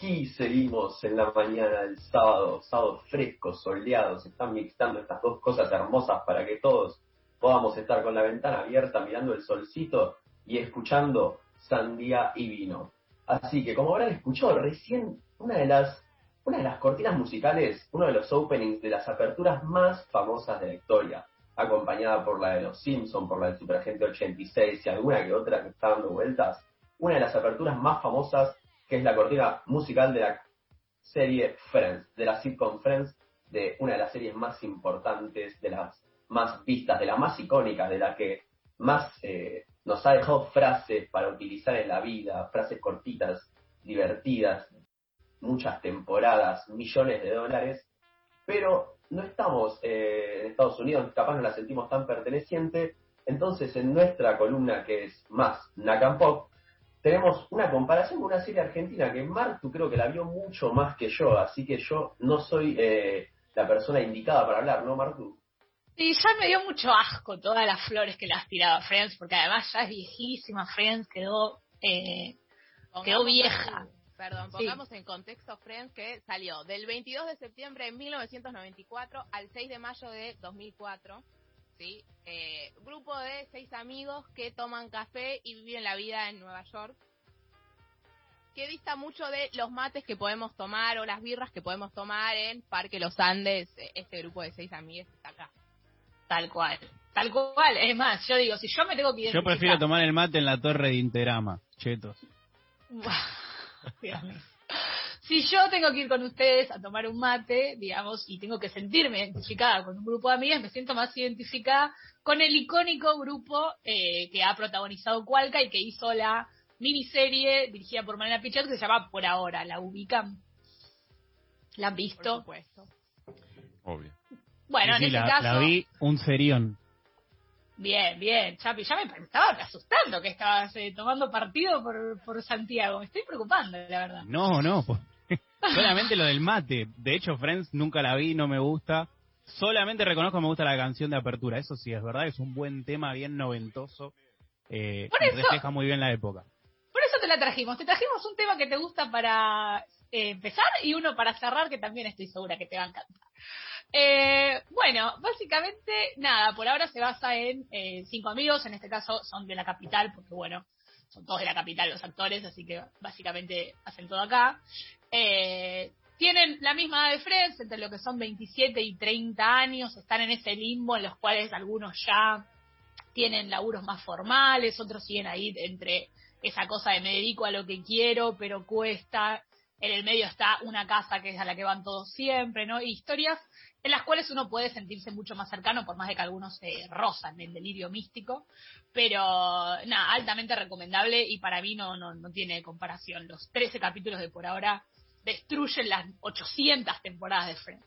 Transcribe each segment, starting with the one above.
Aquí seguimos en la mañana del sábado, sábado fresco, soleado, se están mixtando estas dos cosas hermosas para que todos podamos estar con la ventana abierta mirando el solcito y escuchando sandía y vino. Así que como habrán escuchado recién, una de las una de las cortinas musicales, uno de los openings de las aperturas más famosas de la historia, acompañada por la de los Simpsons, por la del Superagente 86 y alguna que otra que está dando vueltas, una de las aperturas más famosas que es la cortina musical de la serie Friends, de la sitcom Friends, de una de las series más importantes, de las más vistas, de las más icónicas, de la que más eh, nos ha dejado frases para utilizar en la vida, frases cortitas, divertidas, muchas temporadas, millones de dólares, pero no estamos eh, en Estados Unidos, capaz no la sentimos tan perteneciente, entonces en nuestra columna que es más Pop, tenemos una comparación con una serie argentina que Martu creo que la vio mucho más que yo, así que yo no soy eh, la persona indicada para hablar, ¿no, Martu? Sí, ya me dio mucho asco todas las flores que le has tirado a Friends, porque además ya es viejísima, Friends quedó, eh, quedó vieja. perdón, pongamos en contexto Friends que salió del 22 de septiembre de 1994 al 6 de mayo de 2004 ¿sí? Eh, grupo de seis amigos que toman café y viven la vida en Nueva York. Que dista mucho de los mates que podemos tomar o las birras que podemos tomar en Parque Los Andes, eh, este grupo de seis amigos que está acá. Tal cual. Tal cual. Es más, yo digo, si yo me tengo que identificar... Yo prefiero tomar el mate en la torre de Interama, chetos. si yo tengo que ir con ustedes a tomar un mate, digamos, y tengo que sentirme identificada con un grupo de amigas, me siento más identificada con el icónico grupo eh, que ha protagonizado Cualca y que hizo la miniserie dirigida por Mariana Pichat que se llama Por Ahora. ¿La ubican? ¿La han visto? Por supuesto. Obvio. Bueno, en ese caso... La vi un serión. Bien, bien, Chapi, ya me, estaba asustando que estabas eh, tomando partido por, por Santiago. Me estoy preocupando, la verdad. No, no, pues Solamente lo del mate. De hecho, Friends nunca la vi, no me gusta. Solamente reconozco que me gusta la canción de apertura. Eso sí, es verdad, es un buen tema, bien noventoso. Eh, refleja muy bien la época. Por eso te la trajimos. Te trajimos un tema que te gusta para eh, empezar y uno para cerrar que también estoy segura que te va a encantar. Eh, bueno, básicamente, nada, por ahora se basa en eh, cinco amigos, en este caso son de la capital, porque bueno, son todos de la capital los actores, así que básicamente hacen todo acá. Eh, tienen la misma edad de Friends, entre lo que son 27 y 30 años, están en ese limbo en los cuales algunos ya tienen laburos más formales, otros siguen ahí entre esa cosa de me dedico a lo que quiero, pero cuesta. En el medio está una casa que es a la que van todos siempre, ¿no? historias en las cuales uno puede sentirse mucho más cercano, por más de que algunos se rozan el delirio místico, pero nada, altamente recomendable y para mí no, no, no tiene comparación. Los 13 capítulos de por ahora destruyen las 800 temporadas de Friends.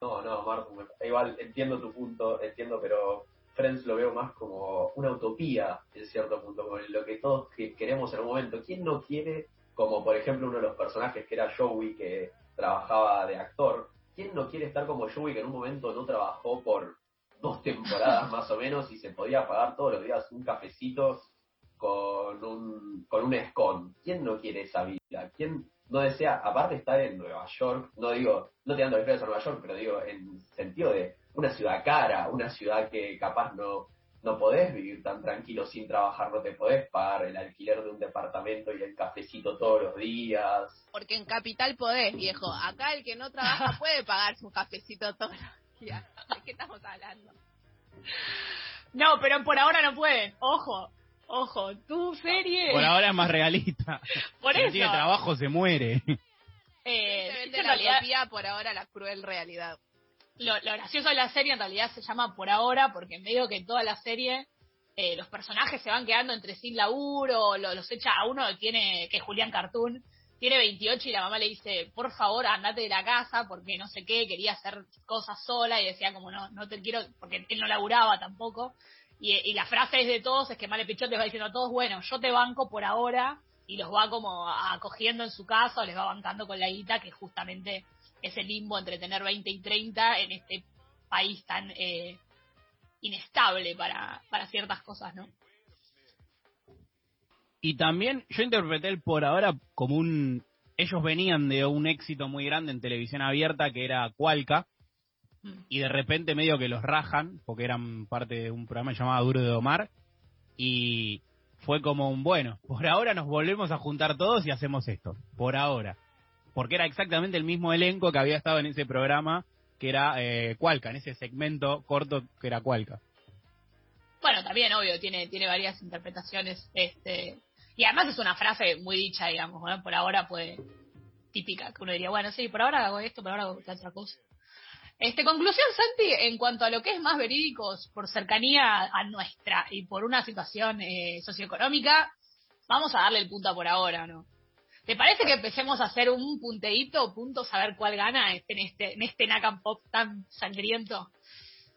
No, no, Marco, igual entiendo tu punto, entiendo, pero Friends lo veo más como una utopía en cierto punto, como lo que todos queremos en un momento. ¿Quién no quiere, como por ejemplo uno de los personajes que era Joey, que trabajaba de actor. ¿Quién no quiere estar como Joey que en un momento no trabajó por dos temporadas más o menos y se podía pagar todos los días un cafecito con un, con un escon? ¿Quién no quiere esa vida? ¿Quién no desea, aparte estar en Nueva York, no digo, no dando referencia a Nueva York, pero digo en sentido de una ciudad cara, una ciudad que capaz no, no podés vivir tan tranquilo sin trabajar, no te podés pagar el alquiler de un departamento y el cafecito todos los días. Porque en Capital podés, viejo. Acá el que no trabaja puede pagar su cafecito todos los días. ¿De qué estamos hablando? No, pero por ahora no pueden. Ojo, ojo, tu serie. Por ahora es más realista. Por si tiene trabajo se muere. Eh, se la realidad... por ahora la cruel realidad lo, gracioso de la serie en realidad se llama Por Ahora, porque en medio que toda la serie eh, los personajes se van quedando entre sin laburo, lo, los echa a uno que tiene, que es Julián Cartoon, tiene 28 y la mamá le dice, por favor, andate de la casa porque no sé qué, quería hacer cosas sola y decía como no, no te quiero, porque él no laburaba tampoco. Y, la frase es de todos, es que Male Pichot les va diciendo a todos, bueno, yo te banco por ahora y los va como acogiendo en su casa o les va bancando con la guita que justamente ese limbo entre tener 20 y 30 en este país tan eh, inestable para, para ciertas cosas, ¿no? Y también yo interpreté el por ahora como un... Ellos venían de un éxito muy grande en televisión abierta que era Cualca, y de repente medio que los rajan, porque eran parte de un programa llamado Duro de Domar, y fue como un, bueno, por ahora nos volvemos a juntar todos y hacemos esto, por ahora. Porque era exactamente el mismo elenco que había estado en ese programa, que era eh, Cualca, en ese segmento corto que era Cualca. Bueno, también, obvio, tiene, tiene varias interpretaciones, este, y además es una frase muy dicha, digamos, por ahora puede, típica, que uno diría, bueno, sí, por ahora hago esto, por ahora hago otra cosa. Este, conclusión, Santi, en cuanto a lo que es más verídicos por cercanía a nuestra y por una situación eh, socioeconómica, vamos a darle el punto por ahora, ¿no? ¿Te parece que empecemos a hacer un punteíto, puntos, a ver cuál gana en este, en este Nakam Pop tan sangriento?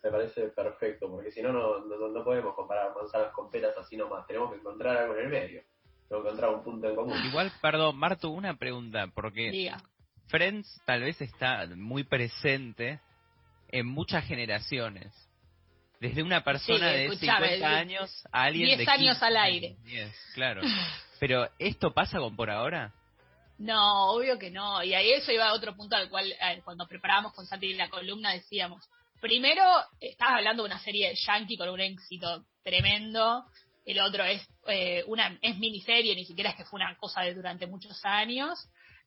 Me parece perfecto, porque si no, no, no, podemos comparar manzanas con peras así nomás. Tenemos que encontrar algo en el medio. Tenemos que encontrar un punto en común. Igual, perdón, Marto, una pregunta, porque Friends tal vez está muy presente en muchas generaciones. Desde una persona de 50 años a alguien 10 años al aire. 10, claro. Pero, ¿esto pasa con por ahora? No, obvio que no. Y ahí eso iba a otro punto al cual, eh, cuando preparábamos con Santi la columna, decíamos: primero, estás hablando de una serie yankee con un éxito tremendo. El otro es eh, una es miniserie, ni siquiera es que fue una cosa de durante muchos años.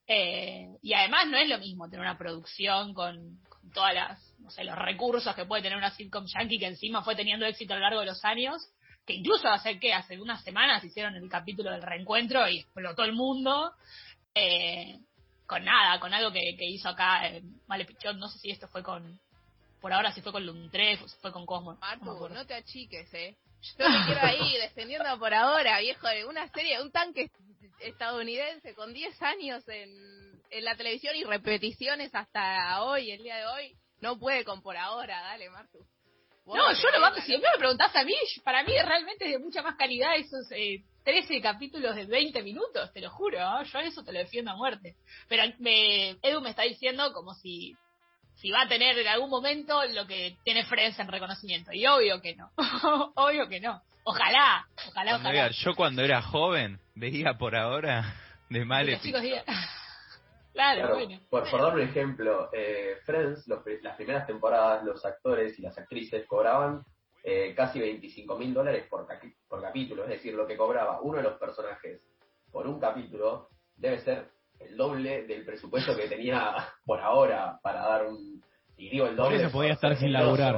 Eh, y además no es lo mismo tener una producción con, con todas las no sé, los recursos que puede tener una sitcom yankee que encima fue teniendo éxito a lo largo de los años, que incluso hace que hace unas semanas hicieron el capítulo del reencuentro y explotó el mundo, eh, con nada, con algo que, hizo acá eh, Male Pichón, no sé si esto fue con, por ahora si fue con Luntre, si fue con Cosmo. Martu, no, te achiques, eh. Yo me quiero ahí defendiendo por ahora, viejo, de una serie, un tanque estadounidense con 10 años en, en la televisión y repeticiones hasta hoy, el día de hoy no puede con por ahora, dale, Martu. No, yo lo vamos, si me lo preguntás a mí, para mí realmente es de mucha más calidad esos eh, 13 capítulos de 20 minutos, te lo juro, ¿eh? yo eso te lo defiendo a muerte. Pero me, Edu me está diciendo como si, si va a tener en algún momento lo que tiene Friends en reconocimiento, y obvio que no, obvio que no. Ojalá, ojalá, ojalá. yo cuando era joven veía por ahora de mal Claro, por, dar un ejemplo, eh, Friends, las primeras temporadas, los actores y las actrices cobraban eh, casi 25 mil dólares por, por capítulo, es decir, lo que cobraba uno de los personajes por un capítulo debe ser el doble del presupuesto que tenía por ahora para dar un... Y digo el doble... se podía estar sin laburar.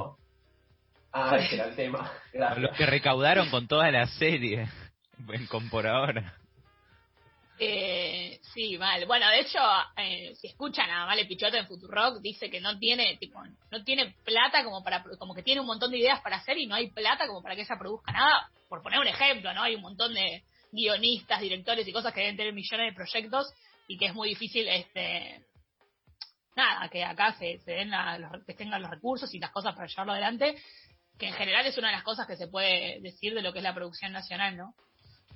Ah, ese era el tema. Los que recaudaron con toda la serie, con por ahora. Eh, sí, mal. Bueno, de hecho, eh, si escuchan a Vale Pichota en Futurock, dice que no tiene, tipo, no tiene plata como para, como que tiene un montón de ideas para hacer y no hay plata como para que ella produzca nada. Por poner un ejemplo, ¿no? Hay un montón de guionistas, directores y cosas que deben tener millones de proyectos y que es muy difícil, este, nada, que acá se, se den los, que tengan los recursos y las cosas para llevarlo adelante, que en general es una de las cosas que se puede decir de lo que es la producción nacional, ¿no?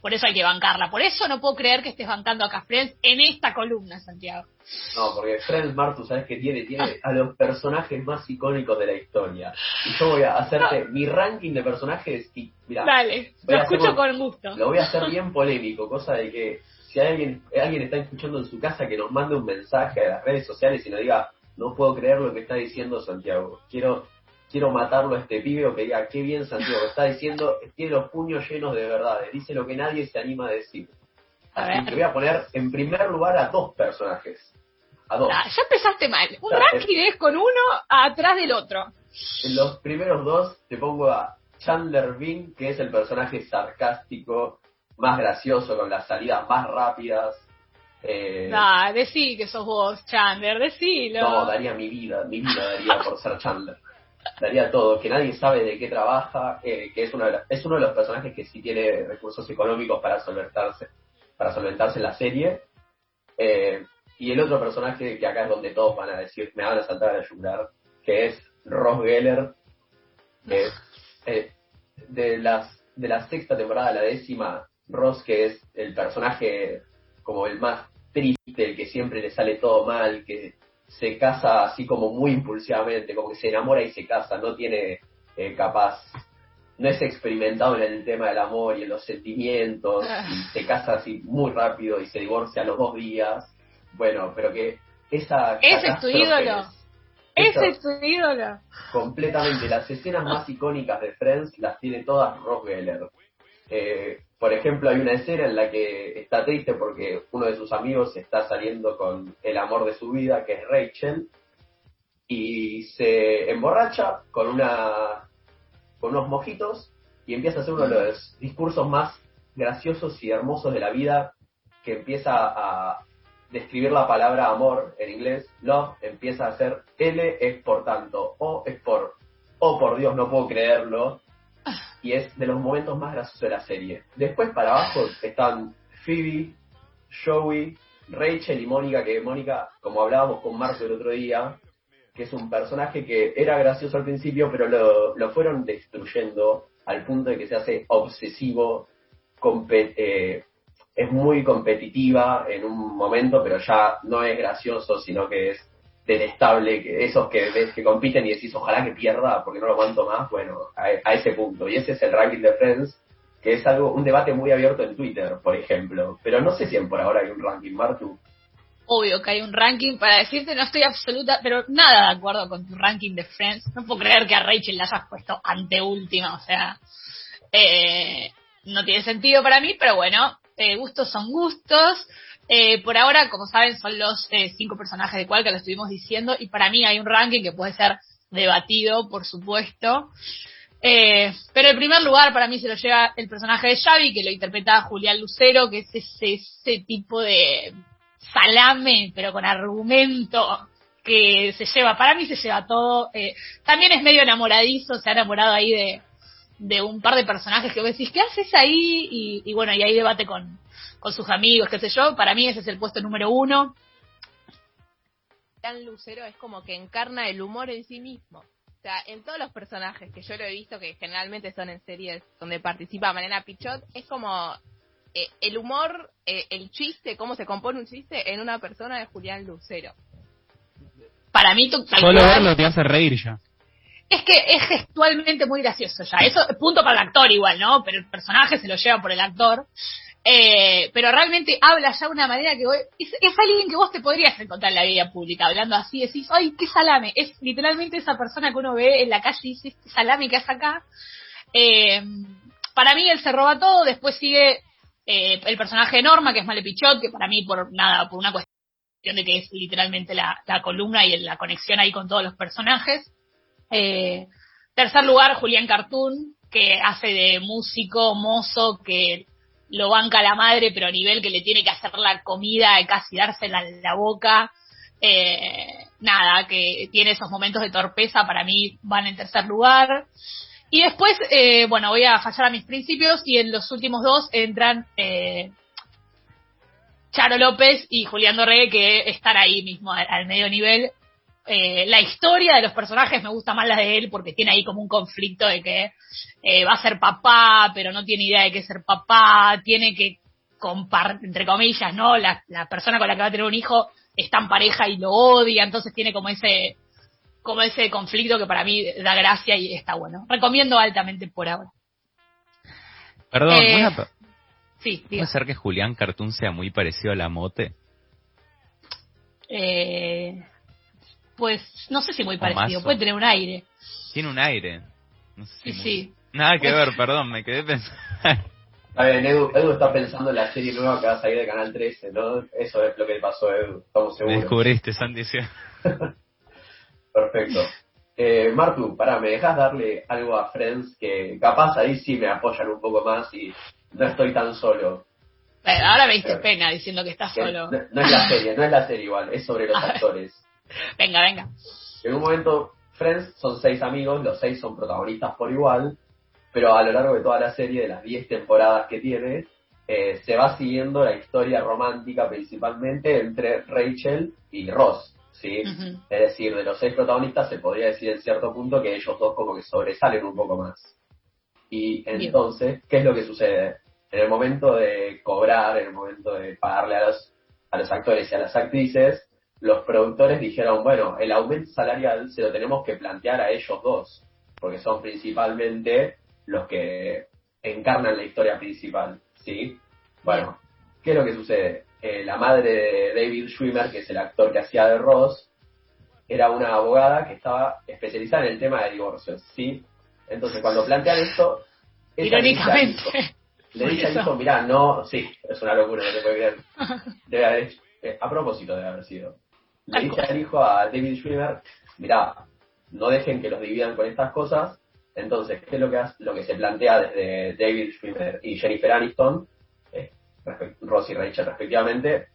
Por eso hay que bancarla. Por eso no puedo creer que estés bancando acá Friends en esta columna, Santiago. No, porque Friends, Martu, ¿sabes qué tiene? Tiene a los personajes más icónicos de la historia. Y yo voy a hacerte mi ranking de personajes y, mira, Dale, lo escucho con gusto. Lo voy a hacer bien polémico, cosa de que si alguien, alguien está escuchando en su casa, que nos mande un mensaje a las redes sociales y nos diga, no puedo creer lo que está diciendo Santiago. Quiero quiero matarlo a este pibe o que diga, qué bien Santiago, está diciendo, tiene los puños llenos de verdades, dice lo que nadie se anima a decir. Así que voy a poner en primer lugar a dos personajes. A dos. ya empezaste mal. Un ranking es con uno atrás del otro. En los primeros dos te pongo a Chandler Bing, que es el personaje sarcástico, más gracioso, con las salidas más rápidas. Eh, nah, decí que sos vos, Chandler, decilo. No, daría mi vida, mi vida daría por ser Chandler daría todo, que nadie sabe de qué trabaja, eh, que es uno, de es uno de los personajes que sí tiene recursos económicos para solventarse, para solventarse en la serie. Eh, y el otro personaje que acá es donde todos van a decir, me van a saltar a llorar, que es Ross Geller, que eh, de las de la sexta temporada a la décima, Ross que es el personaje como el más triste, el que siempre le sale todo mal, que se casa así como muy impulsivamente, como que se enamora y se casa, no tiene eh, capaz no es experimentado en el tema del amor y en los sentimientos, Ah. y se casa así muy rápido y se divorcia a los dos días. Bueno, pero que esa. Ese es tu ídolo. esa- Ese es tu ídolo. completamente. Las escenas más icónicas de Friends las tiene todas Ross Geller. Eh, por ejemplo, hay una escena en la que está triste porque uno de sus amigos está saliendo con el amor de su vida, que es Rachel, y se emborracha con una con unos mojitos y empieza a hacer uno de los discursos más graciosos y hermosos de la vida, que empieza a describir la palabra amor en inglés, love, empieza a hacer L es por tanto, O es por, oh por Dios, no puedo creerlo, y es de los momentos más graciosos de la serie. Después para abajo están Phoebe, Joey, Rachel y Mónica, que Mónica, como hablábamos con Marco el otro día, que es un personaje que era gracioso al principio, pero lo, lo fueron destruyendo al punto de que se hace obsesivo, eh, es muy competitiva en un momento, pero ya no es gracioso, sino que es detestable, que esos que compiten y decís ojalá que pierda porque no lo aguanto más, bueno, a, ese punto. Y ese es el ranking de Friends, que es algo, un debate muy abierto en Twitter, por ejemplo. Pero no sé si por ahora hay un ranking, Martu. Obvio que hay un ranking para decirte, no estoy absoluta, pero nada de acuerdo con tu ranking de Friends. No puedo creer que a Rachel la hayas puesto anteúltima, o sea, eh, no tiene sentido para mí, pero bueno, eh, gustos son gustos. Eh, por ahora, como saben, son los eh, cinco personajes de cual que lo estuvimos diciendo, y para mí hay un ranking que puede ser debatido, por supuesto. Eh, pero el primer lugar para mí se lo lleva el personaje de Xavi, que lo interpreta Julián Lucero, que es ese, tipo de salame, pero con argumento que se lleva, para mí se lleva todo. Eh, también es medio enamoradizo, se ha enamorado ahí de, de un par de personajes que vos decís, ¿qué haces ahí? Y, y bueno, y ahí debate con, con sus amigos, qué sé yo. Para mí ese es el puesto número uno. Tan Lucero es como que encarna el humor en sí mismo. O sea, en todos los personajes que yo lo he visto, que generalmente son en series donde participa Malena Pichot, es como eh, el humor, eh, el chiste, cómo se compone un chiste en una persona de Julián Lucero. Para mí, tal Solo verlo te hace reír ya. Es que es gestualmente muy gracioso ya. Eso punto para el actor igual, ¿no? Pero el personaje se lo lleva por el actor. Eh, pero realmente habla ya de una manera que vos- es, es alguien que vos te podrías encontrar en la vida pública, hablando así, decís, ay, qué salame. Es literalmente esa persona que uno ve en la calle y dice, este salame que hace acá. Eh, para mí él se roba todo, después sigue eh, el personaje de Norma, que es Male Pichot, que para mí por nada, por una cuestión de que es literalmente la, la columna y la conexión ahí con todos los personajes. Tercer lugar, Julián Cartoon, que hace de músico, mozo, que lo banca la madre, pero a nivel que le tiene que hacer la comida y casi dársela en la boca. Eh, nada, que tiene esos momentos de torpeza, para mí van en tercer lugar. Y después, eh, bueno, voy a fallar a mis principios y en los últimos dos entran eh, Charo López y Julián Doré, que están ahí mismo al, al medio nivel. Eh, la historia de los personajes me gusta más la de él porque tiene ahí como un conflicto de que eh, va a ser papá, pero no tiene idea de qué ser papá, tiene que compartir, entre comillas, ¿no? La, la persona con la que va a tener un hijo está en pareja y lo odia, entonces tiene como ese como ese conflicto que para mí da gracia y está bueno. Recomiendo altamente por ahora. Perdón, Eh, Sí, ¿puede ser que Julián Cartoon sea muy parecido a la mote? Eh, pues no sé si muy parecido, puede tener un aire. Tiene un aire. No sé si Sí, muy- sí. Nada que ver, perdón, me quedé pensando. A ver, Edu, Edu está pensando en la serie nueva que va a salir de Canal 13, ¿no? Eso es lo que le pasó a Edu, estamos me seguros. descubriste, Santi. sí. Perfecto. Eh, Martu, pará, ¿me dejas darle algo a Friends que capaz ahí sí me apoyan un poco más y no estoy tan solo? Eh, ahora me diste pena diciendo que estás Que solo. no, no es la serie, no es la serie igual, es sobre los A ver. actores. Venga, venga. En un momento, Friends son seis amigos, los seis son protagonistas por igual, pero a lo largo de toda la serie, de las diez temporadas que tiene, eh, se va siguiendo la historia romántica principalmente entre Rachel y Ross, ¿sí? Es decir, de los seis protagonistas se podría decir en cierto punto que ellos dos como que sobresalen un poco más. Y entonces, ¿qué es lo que sucede? En el momento de cobrar, en el momento de pagarle a los, a los actores y a las actrices, los productores dijeron, bueno, el aumento salarial se lo tenemos que plantear a ellos dos, porque son principalmente los que encarnan la historia principal, ¿sí? Bueno, ¿qué es lo que sucede? Eh, la madre de David Schwimmer, que es el actor que hacía de Ross, era una abogada que estaba especializada en el tema de divorcios, ¿sí? Entonces, cuando plantean esto... Irónicamente. Le dice al hijo, mirá, no, sí, es una locura, no te puede creer. Debe haber eh, a propósito debe haber sido. Le dice al hijo a David Schwimmer, mirá, no dejen que los dividan con estas cosas. Entonces, ¿qué es lo que, hace, lo que se plantea desde David Schwimmer y Jennifer Aniston, eh, Ross y Rachel respectivamente,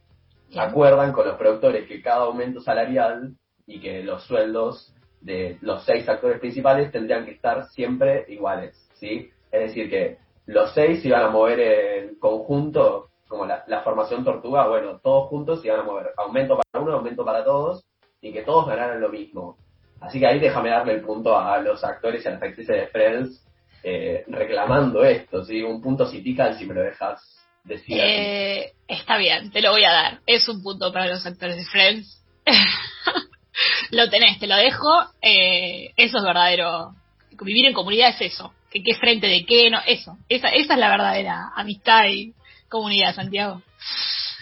acuerdan con los productores que cada aumento salarial y que los sueldos de los seis actores principales tendrían que estar siempre iguales, ¿sí? Es decir, que los seis se iban a mover en conjunto, como la, formación tortuga, bueno, todos juntos se iban a mover, aumento para uno, aumento para todos, y que todos ganaran lo mismo. Así que ahí déjame darle el punto a los actores y a las actrices de Friends eh, reclamando esto, ¿sí? Un punto citical si me lo dejas decir. Eh, está bien, te lo voy a dar. Es un punto para los actores de Friends. lo tenés, te lo dejo. Eh, eso es verdadero. Vivir en comunidad es eso. Que qué frente de qué, no, eso. Esa, esa es la verdadera amistad y comunidad, Santiago.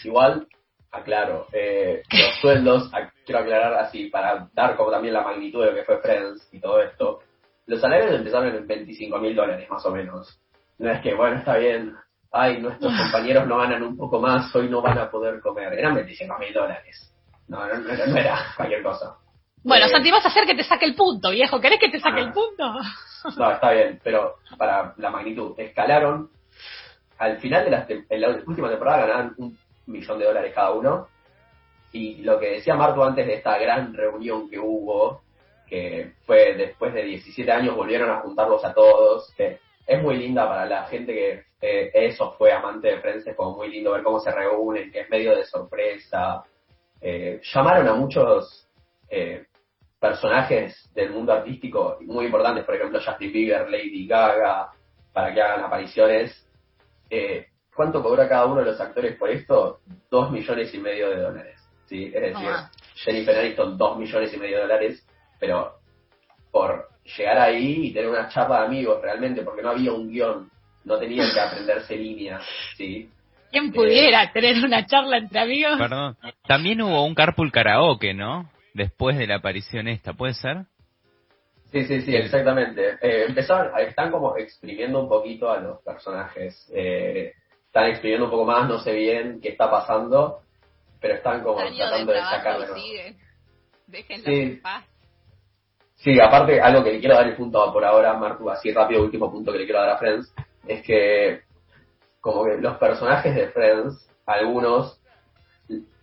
Igual, aclaro, eh, los sueldos, quiero aclarar así, para dar como también la magnitud de lo que fue Friends y todo esto, los salarios empezaron en 25 mil dólares más o menos. No es que, bueno, está bien, ay, nuestros compañeros no ganan un poco más, hoy no van a poder comer. Eran 25 mil dólares. No, no, no, era cualquier cosa. Bueno, eh, Santi, vas a hacer que te saque el punto, viejo. ¿Querés que te saque el ah. punto? No, está bien, pero para la magnitud, escalaron. Al final de la, en la última temporada ganaban un millón de dólares cada uno. Y lo que decía Marto antes de esta gran reunión que hubo, que fue después de 17 años, volvieron a juntarlos a todos, que es muy linda para la gente que eh, eso fue amante de prensa, es como muy lindo ver cómo se reúnen, que es medio de sorpresa, eh, llamaron a muchos eh, personajes del mundo artístico muy importantes, por ejemplo Justin Bieber, Lady Gaga, para que hagan apariciones. ¿Cuánto cobra cada uno de los actores por esto? Dos millones y medio de dólares. ¿sí? Es decir, Jennifer Aniston, dos millones y medio de dólares, pero por llegar ahí y tener una charla de amigos realmente, porque no había un guion, no tenían que aprenderse líneas, ¿sí? ¿Quién pudiera tener una charla entre amigos? Perdón. También hubo un carpool karaoke, ¿no? Después de la aparición esta, ¿puede ser? Sí, sí, sí, exactamente. Eh, empezaron, están como exprimiendo un poquito a los personajes. Eh, están exprimiendo un poco más, no sé bien qué está pasando, pero están como tratando de, sacarlo. Déjenlo en paz. Sí, aparte, algo que le quiero dar el punto por ahora, Martu, así rápido, último punto que le quiero dar a Friends, es que como que los personajes de Friends, algunos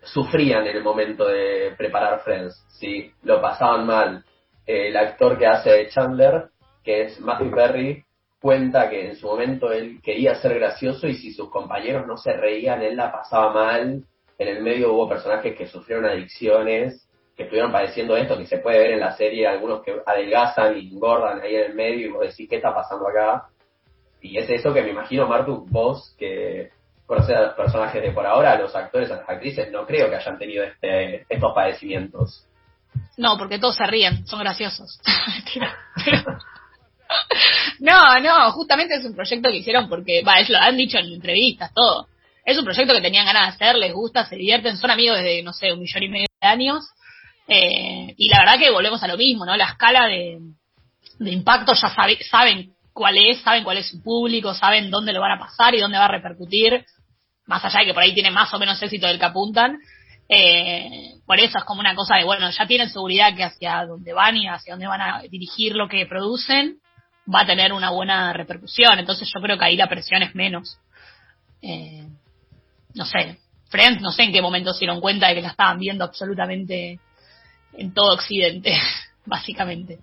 sufrían en el momento de preparar Friends, ¿sí? Lo pasaban mal. El actor que hace de Chandler, que es Matthew Perry, cuenta que en su momento él quería ser gracioso y si sus compañeros no se reían, él la pasaba mal. En el medio hubo personajes que sufrieron adicciones, que estuvieron padeciendo esto, que se puede ver en la serie, algunos que adelgazan y engordan ahí en el medio y vos decís, ¿qué está pasando acá? Y es eso que me imagino, Martu, vos que conoces a los personajes de por ahora, a los actores, a las actrices, no creo que hayan tenido este, estos padecimientos. No, porque todos se ríen, son graciosos. no, no, justamente es un proyecto que hicieron porque, va, eso lo han dicho en entrevistas, todo. Es un proyecto que tenían ganas de hacer, les gusta, se divierten, son amigos desde, no sé, un millón y medio de años. Eh, y la verdad que volvemos a lo mismo, ¿no? La escala de, impacto ya saben cuál es, saben cuál es su público, saben dónde lo van a pasar y dónde va a repercutir, más allá de que por ahí tiene más o menos éxito del que apuntan. Eh, por eso es como una cosa de, bueno, ya tienen seguridad que hacia dónde van y hacia dónde van a dirigir lo que producen va a tener una buena repercusión. Entonces yo creo que ahí la presión es menos. Eh, no sé, Friends, no sé en qué momento se dieron cuenta de que la estaban viendo absolutamente en todo Occidente, básicamente.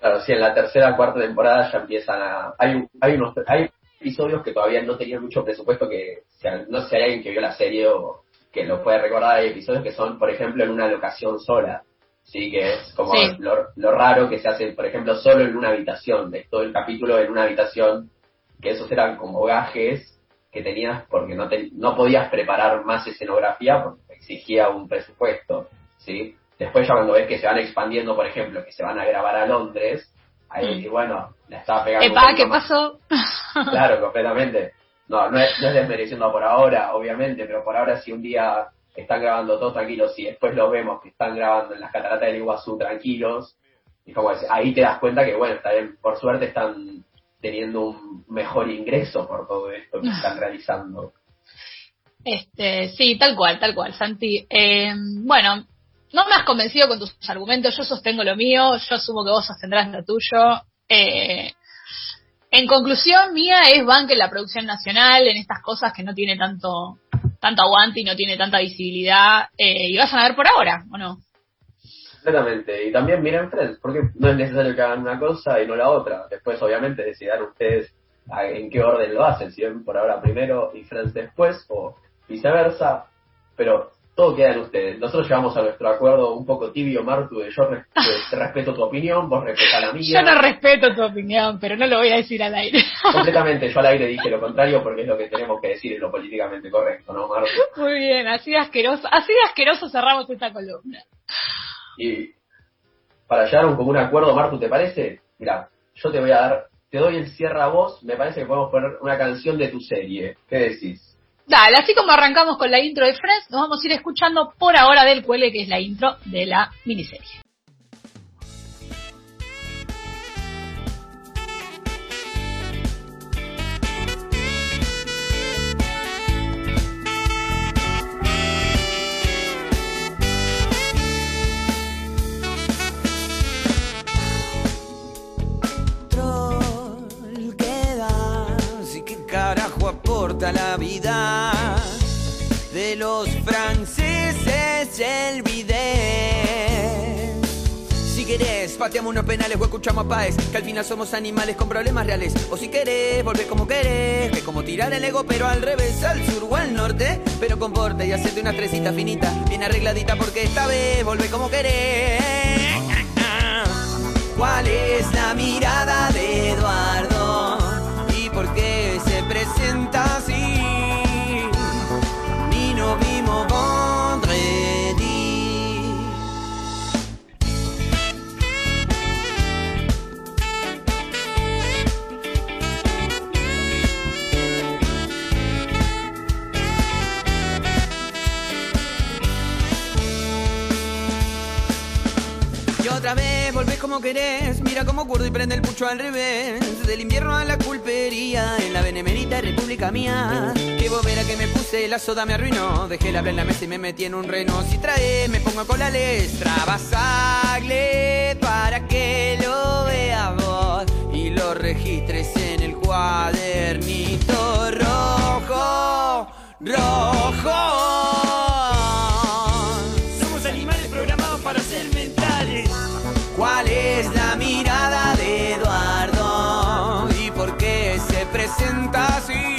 Claro, sí, en la tercera cuarta temporada ya empiezan a... Hay, hay, unos, hay episodios que todavía no tenían mucho presupuesto, que no sé si hay alguien que vio la serie o que lo puede recordar, hay episodios que son, por ejemplo, en una locación sola, sí, que es como Lo, raro que se hace, por ejemplo, solo en una habitación, de todo el capítulo en una habitación, que esos eran como gajes que tenías porque no, te, no podías preparar más escenografía porque exigía un presupuesto, ¿sí? Después ya cuando ves que se van expandiendo, por ejemplo, que se van a grabar a Londres, Ahí, y bueno, le estaba pegando. Epa, ¿qué pasó? claro, completamente. No, no es, no es desmereciendo por ahora, obviamente, pero por ahora si un día están grabando todos tranquilos y después lo vemos que están grabando en las cataratas del Iguazú tranquilos, y como ahí te das cuenta que, bueno, está bien, por suerte están teniendo un mejor ingreso por todo esto que están realizando. Este, sí, tal cual, tal cual, Santi. Eh, bueno, no me has convencido con tus argumentos, yo sostengo lo mío, yo asumo que vos sostendrás lo tuyo. Eh, en conclusión, mía es banque la producción nacional, en estas cosas que no tiene tanto tanto aguante y no tiene tanta visibilidad, eh, y vas a ver por ahora, ¿o no? Exactamente, y también miren Friends, porque no es necesario que hagan una cosa y no la otra. Después, obviamente, decidan ustedes en qué orden lo hacen, si ven por ahora primero y Friends después, o viceversa, pero todo queda en ustedes. Nosotros llevamos a nuestro acuerdo un poco tibio, Martu, de yo respeto tu opinión, vos respetas la mía. Yo no respeto tu opinión, pero no lo voy a decir al aire. Completamente, yo al aire dije lo contrario porque es lo que tenemos que decir, es lo políticamente correcto, ¿no, Martu? Muy bien, así de asqueroso, así de asqueroso cerramos esta columna. Y para llegar a un común acuerdo, Martu, ¿te parece? Mira, yo te voy a dar, te doy el cierre a vos, me parece que podemos poner una canción de tu serie. ¿Qué decís? Dale, así como arrancamos con la intro de Friends, nos vamos a ir escuchando por ahora del cuele, que es la intro de la miniserie. La vida de los franceses el bidet. Si querés, pateamos unos penales o escuchamos a Paez, que al final somos animales con problemas reales. O si querés, volvés como querés, que es como tirar el ego, pero al revés, al sur o al norte. Pero comporte y hacerte una tresita finita, bien arregladita, porque esta vez volvés como querés. ¿Cuál es la mirada de Eduardo? Volvés como querés. Mira cómo curdo y prende el pucho al revés. Del invierno a la culpería, en la benemerita república mía. Qué bobera que me puse, la soda me arruinó. Dejé la en la mesa y me metí en un reno. Si trae, me pongo con la letra. Basagle para que lo veas vos y lo registres en el cuadernito rojo, rojo. Presenta así?